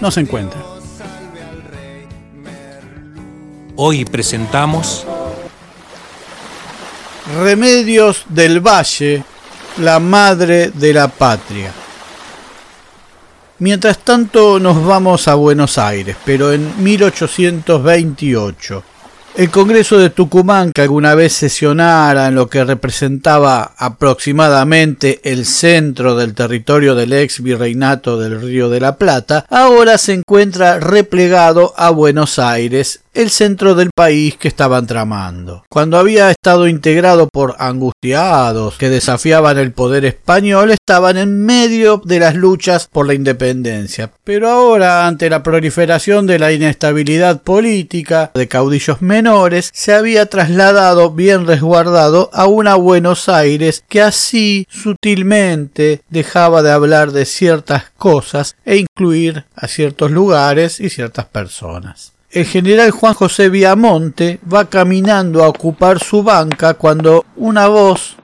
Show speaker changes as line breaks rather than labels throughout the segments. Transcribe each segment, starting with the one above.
no se encuentra.
Hoy presentamos
Remedios del Valle, la madre de la patria. Mientras tanto nos vamos a Buenos Aires, pero en 1828. El Congreso de Tucumán, que alguna vez sesionara en lo que representaba aproximadamente el centro del territorio del ex virreinato del Río de la Plata, ahora se encuentra replegado a Buenos Aires el centro del país que estaban tramando. Cuando había estado integrado por angustiados que desafiaban el poder español, estaban en medio de las luchas por la independencia. Pero ahora, ante la proliferación de la inestabilidad política de caudillos menores, se había trasladado bien resguardado a una Buenos Aires que así sutilmente dejaba de hablar de ciertas cosas e incluir a ciertos lugares y ciertas personas. El general Juan José Viamonte va caminando a ocupar su banca cuando una voz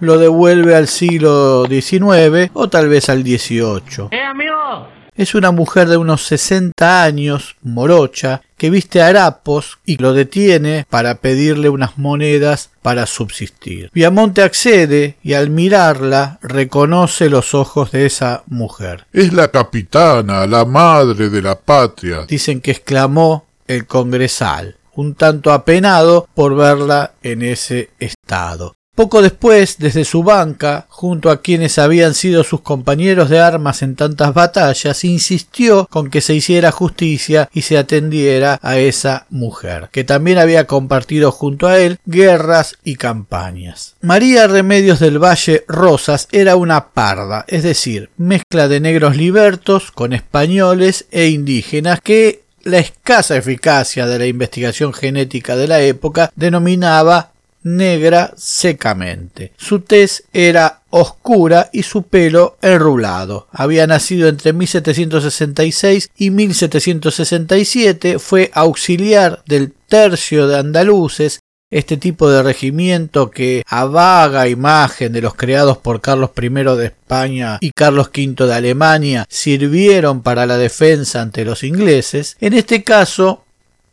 lo devuelve al siglo XIX o tal vez al XVIII.
¡Eh, amigo!
Es una mujer de unos 60 años, morocha, que viste harapos y lo detiene para pedirle unas monedas para subsistir. Viamonte accede y al mirarla reconoce los ojos de esa mujer.
Es la capitana, la madre de la patria.
Dicen que exclamó el congresal, un tanto apenado por verla en ese estado. Poco después, desde su banca, junto a quienes habían sido sus compañeros de armas en tantas batallas, insistió con que se hiciera justicia y se atendiera a esa mujer, que también había compartido junto a él guerras y campañas. María Remedios del Valle Rosas era una parda, es decir, mezcla de negros libertos con españoles e indígenas que la escasa eficacia de la investigación genética de la época denominaba negra secamente. Su tez era oscura y su pelo enrulado. Había nacido entre 1766 y 1767, fue auxiliar del tercio de andaluces, este tipo de regimiento que a vaga imagen de los creados por Carlos I de España y Carlos V de Alemania sirvieron para la defensa ante los ingleses, en este caso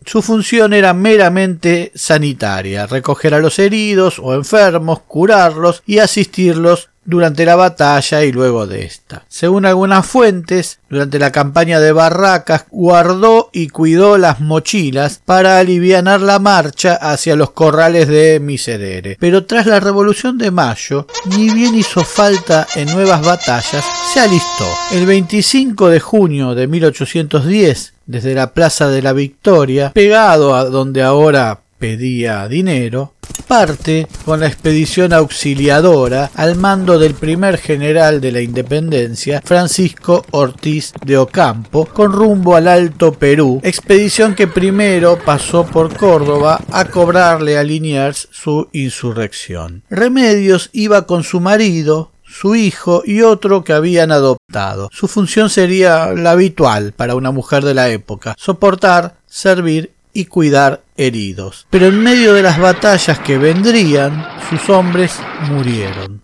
su función era meramente sanitaria, recoger a los heridos o enfermos, curarlos y asistirlos durante la batalla y luego de esta. Según algunas fuentes, durante la campaña de Barracas guardó y cuidó las mochilas para aliviar la marcha hacia los corrales de Miserere. Pero tras la Revolución de Mayo, ni bien hizo falta en nuevas batallas, se alistó. El 25 de junio de 1810, desde la Plaza de la Victoria, pegado a donde ahora pedía dinero, parte con la expedición auxiliadora al mando del primer general de la Independencia, Francisco Ortiz de Ocampo, con rumbo al Alto Perú, expedición que primero pasó por Córdoba a cobrarle a Liniers su insurrección. Remedios iba con su marido, su hijo y otro que habían adoptado. Su función sería la habitual para una mujer de la época, soportar, servir y cuidar heridos. Pero en medio de las batallas que vendrían, sus hombres murieron.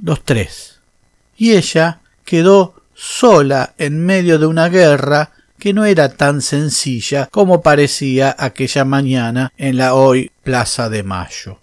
Los tres. Y ella quedó sola en medio de una guerra que no era tan sencilla como parecía aquella mañana en la hoy Plaza de Mayo.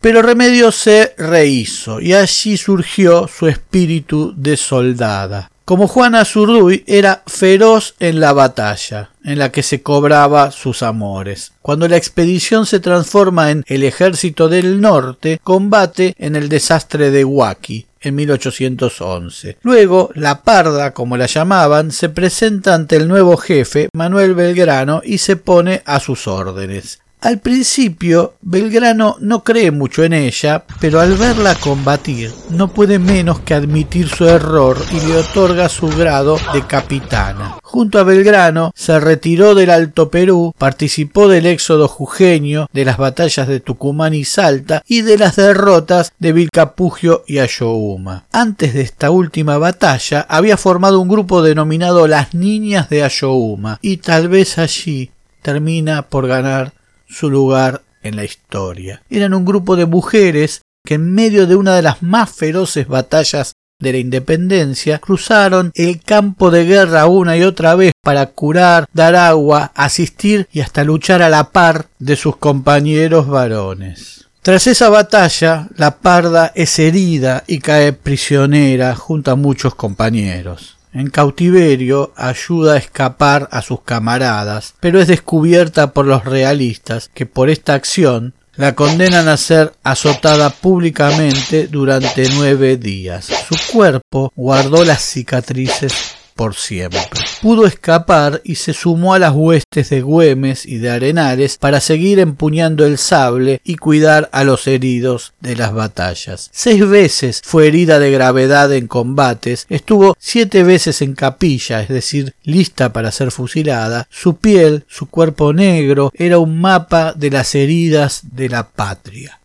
Pero Remedio se rehizo y allí surgió su espíritu de soldada. Como Juana Zurduy era feroz en la batalla, en la que se cobraba sus amores. Cuando la expedición se transforma en el ejército del norte, combate en el desastre de Huaki en 1811. Luego, la parda, como la llamaban, se presenta ante el nuevo jefe, Manuel Belgrano, y se pone a sus órdenes. Al principio, Belgrano no cree mucho en ella, pero al verla combatir, no puede menos que admitir su error y le otorga su grado de capitana. Junto a Belgrano, se retiró del Alto Perú, participó del éxodo jujeño, de las batallas de Tucumán y Salta y de las derrotas de Vilcapugio y Ayohuma. Antes de esta última batalla, había formado un grupo denominado Las Niñas de Ayohuma, y tal vez allí termina por ganar su lugar en la historia. Eran un grupo de mujeres que en medio de una de las más feroces batallas de la independencia cruzaron el campo de guerra una y otra vez para curar, dar agua, asistir y hasta luchar a la par de sus compañeros varones. Tras esa batalla, la parda es herida y cae prisionera junto a muchos compañeros en cautiverio ayuda a escapar a sus camaradas, pero es descubierta por los realistas que por esta acción la condenan a ser azotada públicamente durante nueve días. Su cuerpo guardó las cicatrices por siempre. Pudo escapar y se sumó a las huestes de Güemes y de Arenales para seguir empuñando el sable y cuidar a los heridos de las batallas. Seis veces fue herida de gravedad en combates, estuvo siete veces en capilla, es decir, lista para ser fusilada. Su piel, su cuerpo negro, era un mapa de las heridas de la patria.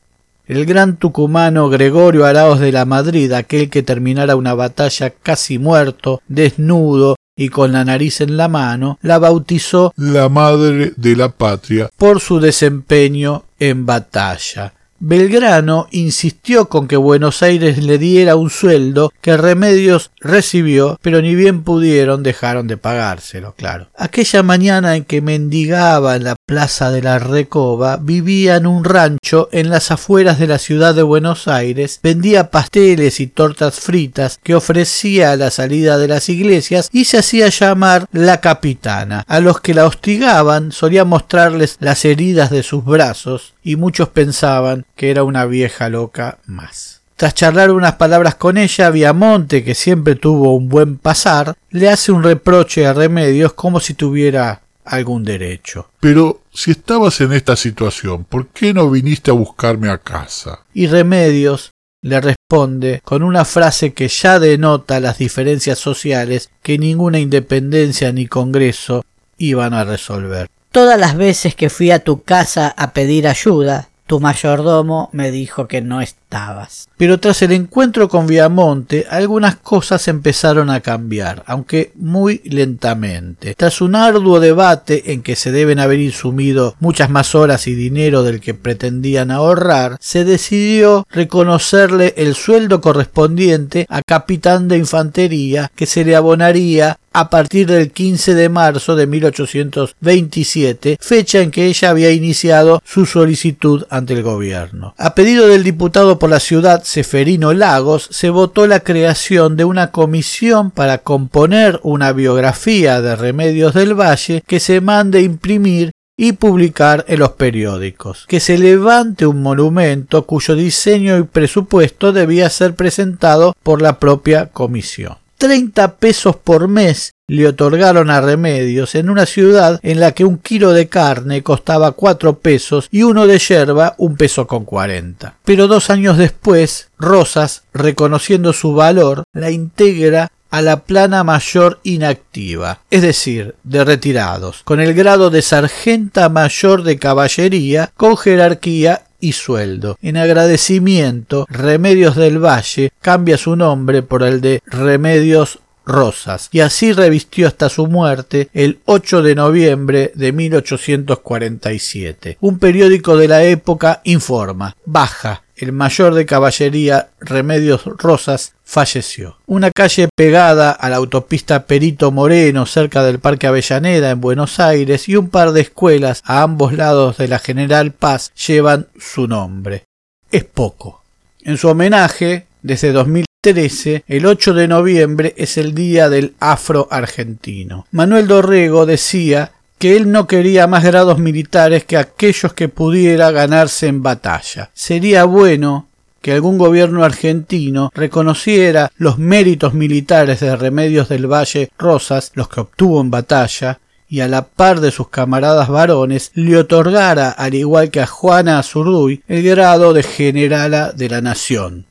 El gran tucumano Gregorio Araos de la Madrid, aquel que terminara una batalla casi muerto, desnudo y con la nariz en la mano, la bautizó
la madre de la patria
por su desempeño en batalla. Belgrano insistió con que Buenos Aires le diera un sueldo que Remedios recibió, pero ni bien pudieron dejaron de pagárselo, claro. Aquella mañana en que mendigaba en la plaza de la Recoba, vivía en un rancho en las afueras de la ciudad de Buenos Aires, vendía pasteles y tortas fritas que ofrecía a la salida de las iglesias y se hacía llamar la capitana. A los que la hostigaban solía mostrarles las heridas de sus brazos y muchos pensaban que era una vieja loca más. Tras charlar unas palabras con ella, Viamonte, que siempre tuvo un buen pasar, le hace un reproche a Remedios como si tuviera algún derecho.
Pero si estabas en esta situación, ¿por qué no viniste a buscarme a casa?
Y Remedios le responde con una frase que ya denota las diferencias sociales que ninguna independencia ni Congreso iban a resolver.
Todas las veces que fui a tu casa a pedir ayuda, tu mayordomo me dijo que no estabas.
Pero tras el encuentro con Viamonte, algunas cosas empezaron a cambiar, aunque muy lentamente. Tras un arduo debate en que se deben haber insumido muchas más horas y dinero del que pretendían ahorrar, se decidió reconocerle el sueldo correspondiente a capitán de infantería que se le abonaría a partir del 15 de marzo de 1827, fecha en que ella había iniciado su solicitud ante el gobierno. A pedido del diputado por la ciudad Seferino Lagos, se votó la creación de una comisión para componer una biografía de Remedios del Valle que se mande imprimir y publicar en los periódicos, que se levante un monumento cuyo diseño y presupuesto debía ser presentado por la propia comisión. 30 pesos por mes le otorgaron a Remedios en una ciudad en la que un kilo de carne costaba cuatro pesos y uno de yerba un peso con cuarenta. Pero dos años después, Rosas, reconociendo su valor, la integra a la plana mayor inactiva, es decir, de retirados, con el grado de sargenta mayor de caballería, con jerarquía y sueldo. En agradecimiento, Remedios del Valle cambia su nombre por el de Remedios Rosas, y así revistió hasta su muerte el 8 de noviembre de 1847. Un periódico de la época informa, baja, el mayor de caballería Remedios Rosas falleció. Una calle pegada a la autopista Perito Moreno cerca del Parque Avellaneda en Buenos Aires y un par de escuelas a ambos lados de la General Paz llevan su nombre. Es poco. En su homenaje, desde 2013, el 8 de noviembre es el Día del Afro Argentino. Manuel Dorrego decía que él no quería más grados militares que aquellos que pudiera ganarse en batalla. Sería bueno que algún gobierno argentino reconociera los méritos militares de Remedios del Valle Rosas, los que obtuvo en batalla, y a la par de sus camaradas varones le otorgara, al igual que a Juana Azurduy, el grado de generala de la nación.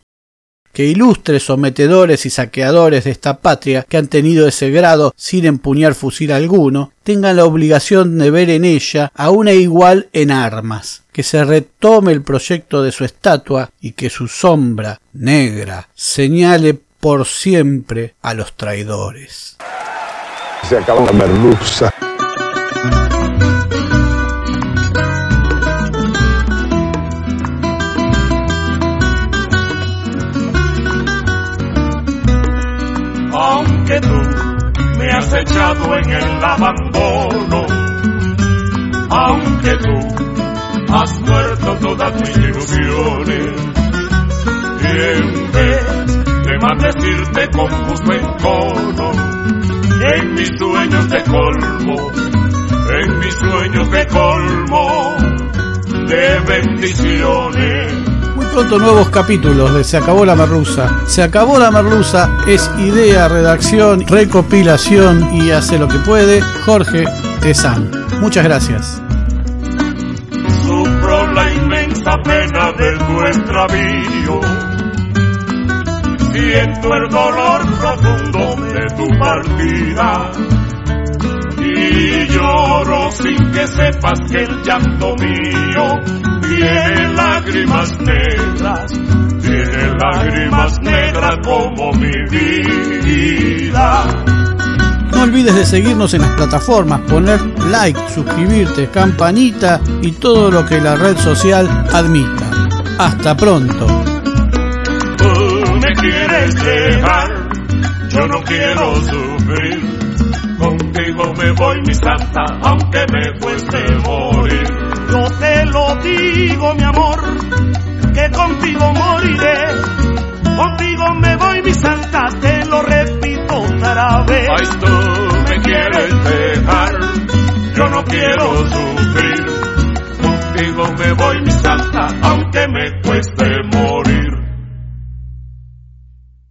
Que ilustres sometedores y saqueadores de esta patria que han tenido ese grado sin empuñar fusil alguno, tengan la obligación de ver en ella a una igual en armas, que se retome el proyecto de su estatua y que su sombra negra señale por siempre a los traidores.
Se acabó la merluza.
En el abandono, aunque tú has muerto todas mis ilusiones, en vez de maldecirte con justo encono, en mis sueños de colmo, en mis sueños de colmo de bendiciones.
Pronto nuevos capítulos de Se acabó la merluza. Se acabó la merluza es idea, redacción, recopilación y hace lo que puede Jorge Tezán. Muchas gracias.
Sufro la inmensa pena de tu extravío. Siento el dolor profundo de tu partida. Y lloro sin que sepas que el llanto mío tiene lágrimas negras, tiene lágrimas negras como mi vida.
No olvides de seguirnos en las plataformas, poner like, suscribirte, campanita y todo lo que la red social admita. Hasta pronto.
Tú me quieres dejar, yo no quiero sufrir. Contigo me voy, mi santa, aunque me cueste morir.
Digo, mi amor, que contigo moriré. Contigo me voy, mi santa, te lo repito otra vez.
Ay, tú me quieres dejar, yo no quiero sufrir. Contigo me voy, mi santa, aunque me cueste.